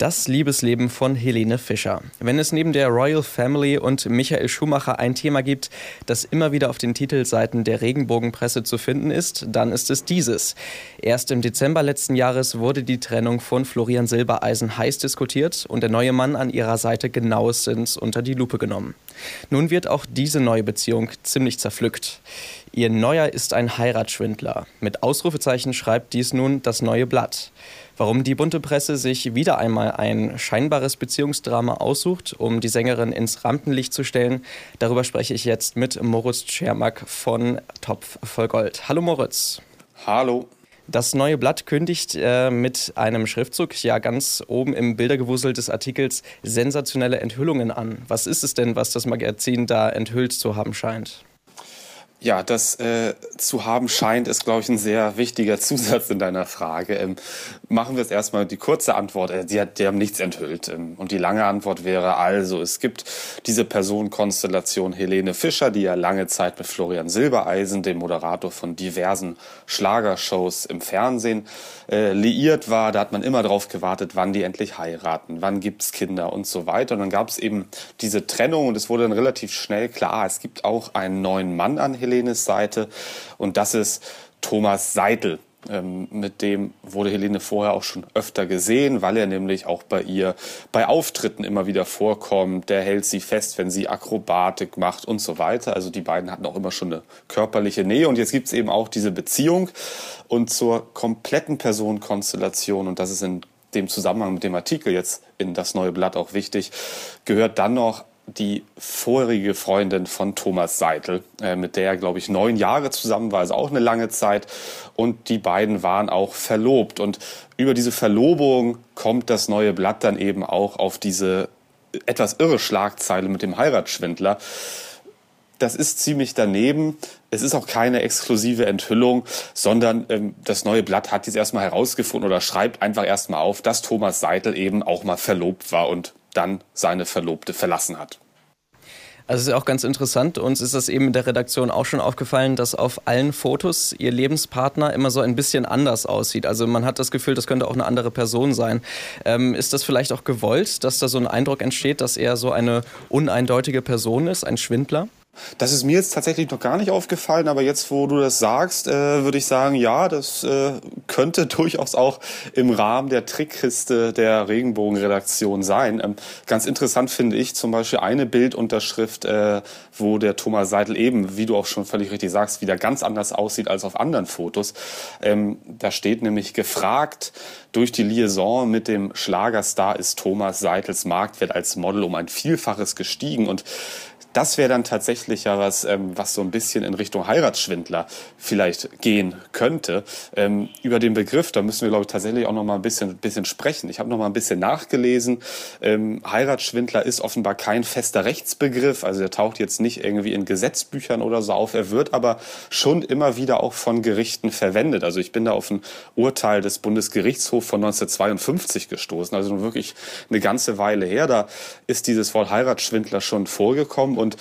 Das Liebesleben von Helene Fischer. Wenn es neben der Royal Family und Michael Schumacher ein Thema gibt, das immer wieder auf den Titelseiten der Regenbogenpresse zu finden ist, dann ist es dieses. Erst im Dezember letzten Jahres wurde die Trennung von Florian Silbereisen heiß diskutiert und der neue Mann an ihrer Seite genauestens unter die Lupe genommen. Nun wird auch diese neue Beziehung ziemlich zerpflückt. Ihr Neuer ist ein Heiratsschwindler. Mit Ausrufezeichen schreibt dies nun das neue Blatt. Warum die bunte Presse sich wieder einmal ein scheinbares Beziehungsdrama aussucht, um die Sängerin ins Rampenlicht zu stellen, darüber spreche ich jetzt mit Moritz Schermack von Topf voll Gold. Hallo Moritz. Hallo. Das neue Blatt kündigt äh, mit einem Schriftzug ja ganz oben im Bildergewusel des Artikels sensationelle Enthüllungen an. Was ist es denn, was das Magazin da enthüllt zu haben scheint? Ja, das äh, zu haben scheint, ist, glaube ich, ein sehr wichtiger Zusatz in deiner Frage. Ähm, machen wir es erstmal die kurze Antwort. Äh, die, hat, die haben nichts enthüllt. Ähm, und die lange Antwort wäre also, es gibt diese Personenkonstellation Helene Fischer, die ja lange Zeit mit Florian Silbereisen, dem Moderator von diversen Schlagershows im Fernsehen, äh, liiert war. Da hat man immer drauf gewartet, wann die endlich heiraten, wann gibt's Kinder und so weiter. Und dann gab es eben diese Trennung und es wurde dann relativ schnell klar, es gibt auch einen neuen Mann an Helene Helenes Seite und das ist Thomas Seitel. Ähm, mit dem wurde Helene vorher auch schon öfter gesehen, weil er nämlich auch bei ihr bei Auftritten immer wieder vorkommt. Der hält sie fest, wenn sie Akrobatik macht und so weiter. Also die beiden hatten auch immer schon eine körperliche Nähe und jetzt gibt es eben auch diese Beziehung und zur kompletten Personenkonstellation und das ist in dem Zusammenhang mit dem Artikel jetzt in das neue Blatt auch wichtig, gehört dann noch die vorherige Freundin von Thomas Seitel, äh, mit der er, glaube ich, neun Jahre zusammen war, also auch eine lange Zeit. Und die beiden waren auch verlobt. Und über diese Verlobung kommt das neue Blatt dann eben auch auf diese etwas irre Schlagzeile mit dem Heiratsschwindler. Das ist ziemlich daneben. Es ist auch keine exklusive Enthüllung, sondern ähm, das neue Blatt hat jetzt erstmal herausgefunden oder schreibt einfach erstmal auf, dass Thomas Seitel eben auch mal verlobt war und dann seine Verlobte verlassen hat. Also es ist auch ganz interessant. Uns ist das eben in der Redaktion auch schon aufgefallen, dass auf allen Fotos ihr Lebenspartner immer so ein bisschen anders aussieht. Also man hat das Gefühl, das könnte auch eine andere Person sein. Ähm, ist das vielleicht auch gewollt, dass da so ein Eindruck entsteht, dass er so eine uneindeutige Person ist, ein Schwindler? Das ist mir jetzt tatsächlich noch gar nicht aufgefallen, aber jetzt, wo du das sagst, äh, würde ich sagen, ja, das äh, könnte durchaus auch im Rahmen der Trickkiste der Regenbogenredaktion sein. Ähm, ganz interessant finde ich zum Beispiel eine Bildunterschrift, äh, wo der Thomas Seidel eben, wie du auch schon völlig richtig sagst, wieder ganz anders aussieht als auf anderen Fotos. Ähm, da steht nämlich gefragt, durch die Liaison mit dem Schlagerstar ist Thomas Seidels Marktwert als Model um ein Vielfaches gestiegen und das wäre dann tatsächlich ja was, ähm, was so ein bisschen in Richtung Heiratsschwindler vielleicht gehen könnte. Ähm, über den Begriff, da müssen wir, glaube ich, tatsächlich auch noch mal ein bisschen, bisschen sprechen. Ich habe noch mal ein bisschen nachgelesen. Ähm, Heiratsschwindler ist offenbar kein fester Rechtsbegriff. Also er taucht jetzt nicht irgendwie in Gesetzbüchern oder so auf. Er wird aber schon immer wieder auch von Gerichten verwendet. Also ich bin da auf ein Urteil des Bundesgerichtshofs von 1952 gestoßen. Also nun wirklich eine ganze Weile her. Da ist dieses Wort Heiratsschwindler schon vorgekommen und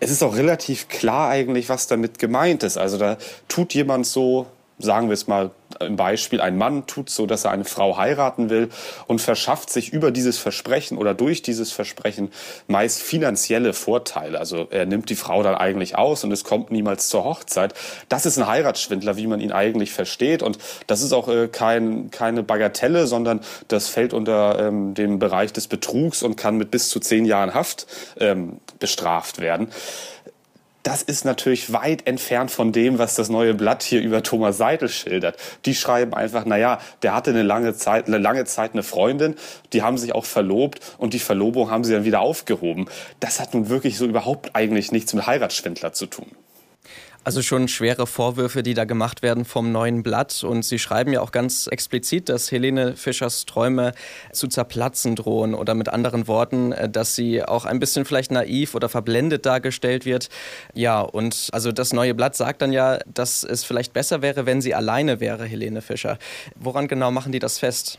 es ist auch relativ klar eigentlich, was damit gemeint ist. Also da tut jemand so, sagen wir es mal im Beispiel, ein Mann tut so, dass er eine Frau heiraten will und verschafft sich über dieses Versprechen oder durch dieses Versprechen meist finanzielle Vorteile. Also er nimmt die Frau dann eigentlich aus und es kommt niemals zur Hochzeit. Das ist ein Heiratsschwindler, wie man ihn eigentlich versteht. Und das ist auch äh, kein, keine Bagatelle, sondern das fällt unter ähm, dem Bereich des Betrugs und kann mit bis zu zehn Jahren Haft ähm, bestraft werden das ist natürlich weit entfernt von dem, was das neue Blatt hier über Thomas Seidel schildert. Die schreiben einfach, naja, der hatte eine lange Zeit, eine lange Zeit eine Freundin, die haben sich auch verlobt und die Verlobung haben sie dann wieder aufgehoben. Das hat nun wirklich so überhaupt eigentlich nichts mit Heiratsschwindler zu tun. Also schon schwere Vorwürfe, die da gemacht werden vom neuen Blatt. Und Sie schreiben ja auch ganz explizit, dass Helene Fischers Träume zu zerplatzen drohen oder mit anderen Worten, äh, dass sie auch ein bisschen vielleicht naiv oder verblendet dargestellt wird. Ja, und also das neue Blatt sagt dann ja, dass es vielleicht besser wäre, wenn sie alleine wäre, Helene Fischer. Woran genau machen die das fest?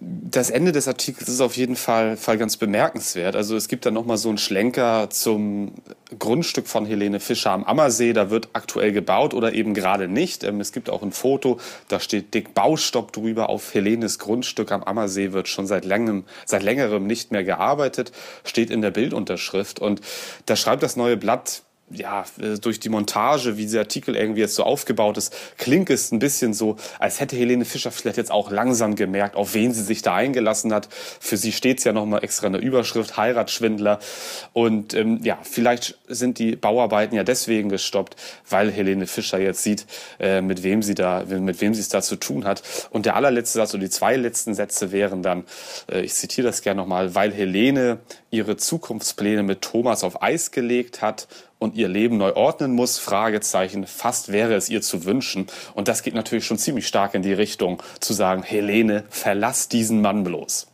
Das Ende des Artikels ist auf jeden Fall, Fall ganz bemerkenswert. Also es gibt da nochmal so einen Schlenker zum Grundstück von Helene Fischer am Ammersee. Da wird aktuell gebaut oder eben gerade nicht. Ähm, es gibt auch ein Foto, da steht dick Baustopp drüber. Auf Helenes Grundstück am Ammersee wird schon seit längerem, seit längerem nicht mehr gearbeitet, steht in der Bildunterschrift. Und da schreibt das neue Blatt, ja, äh, durch die Montage, wie dieser Artikel irgendwie jetzt so aufgebaut ist, klingt es ein bisschen so, als hätte Helene Fischer vielleicht jetzt auch langsam gemerkt, auf wen sie sich da eingelassen hat. Für sie steht es ja nochmal extra in der Überschrift, Heiratsschwindler. Und ähm, ja, vielleicht sind die Bauarbeiten ja deswegen gestoppt, weil Helene Fischer jetzt sieht, äh, mit wem sie da, mit wem sie es da zu tun hat. Und der allerletzte Satz, oder die zwei letzten Sätze wären dann, äh, ich zitiere das gerne nochmal, weil Helene ihre Zukunftspläne mit Thomas auf Eis gelegt hat und ihr Leben neu ordnen muss, Fragezeichen, fast wäre es ihr zu wünschen. Und das geht natürlich schon ziemlich stark in die Richtung zu sagen, Helene, verlass diesen Mann bloß.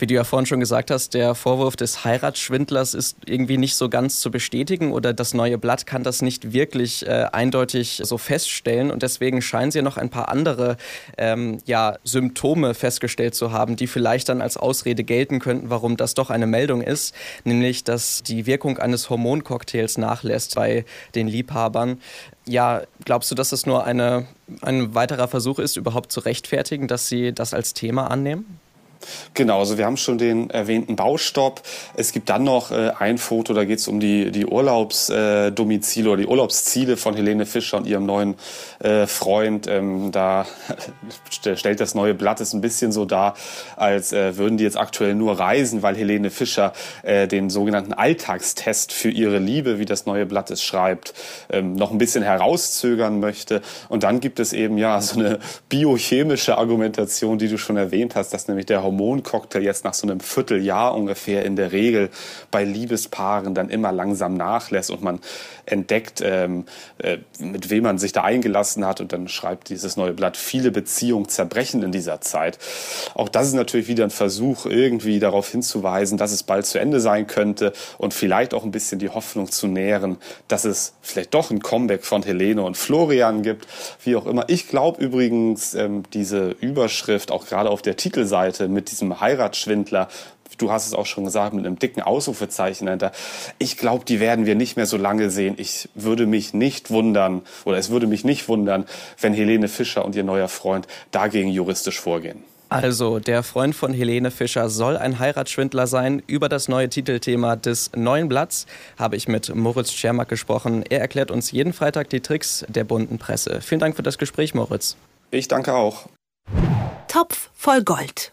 Wie du ja vorhin schon gesagt hast, der Vorwurf des Heiratsschwindlers ist irgendwie nicht so ganz zu bestätigen oder das neue Blatt kann das nicht wirklich äh, eindeutig so feststellen und deswegen scheinen sie noch ein paar andere ähm, ja, Symptome festgestellt zu haben, die vielleicht dann als Ausrede gelten könnten, warum das doch eine Meldung ist, nämlich dass die Wirkung eines Hormoncocktails nachlässt bei den Liebhabern. Ja, glaubst du, dass es nur eine, ein weiterer Versuch ist, überhaupt zu rechtfertigen, dass sie das als Thema annehmen? Genau, also wir haben schon den erwähnten Baustopp. Es gibt dann noch äh, ein Foto, da geht es um die, die Urlaubsdomizile äh, oder die Urlaubsziele von Helene Fischer und ihrem neuen äh, Freund. Ähm, da stellt das neue Blatt es ein bisschen so dar, als äh, würden die jetzt aktuell nur reisen, weil Helene Fischer äh, den sogenannten Alltagstest für ihre Liebe, wie das neue Blatt es schreibt, ähm, noch ein bisschen herauszögern möchte. Und dann gibt es eben ja so eine biochemische Argumentation, die du schon erwähnt hast, dass nämlich der Hormoncocktail jetzt nach so einem Vierteljahr ungefähr in der Regel bei Liebespaaren dann immer langsam nachlässt und man entdeckt, ähm, äh, mit wem man sich da eingelassen hat und dann schreibt dieses neue Blatt, viele Beziehungen zerbrechen in dieser Zeit. Auch das ist natürlich wieder ein Versuch, irgendwie darauf hinzuweisen, dass es bald zu Ende sein könnte und vielleicht auch ein bisschen die Hoffnung zu nähren, dass es vielleicht doch ein Comeback von Helene und Florian gibt, wie auch immer. Ich glaube übrigens, ähm, diese Überschrift, auch gerade auf der Titelseite mit mit diesem Heiratsschwindler, du hast es auch schon gesagt, mit einem dicken Ausrufezeichen dahinter. Ich glaube, die werden wir nicht mehr so lange sehen. Ich würde mich nicht wundern, oder es würde mich nicht wundern, wenn Helene Fischer und ihr neuer Freund dagegen juristisch vorgehen. Also, der Freund von Helene Fischer soll ein Heiratsschwindler sein. Über das neue Titelthema des neuen Blatts habe ich mit Moritz Schermack gesprochen. Er erklärt uns jeden Freitag die Tricks der bunten Presse. Vielen Dank für das Gespräch, Moritz. Ich danke auch. Topf voll Gold.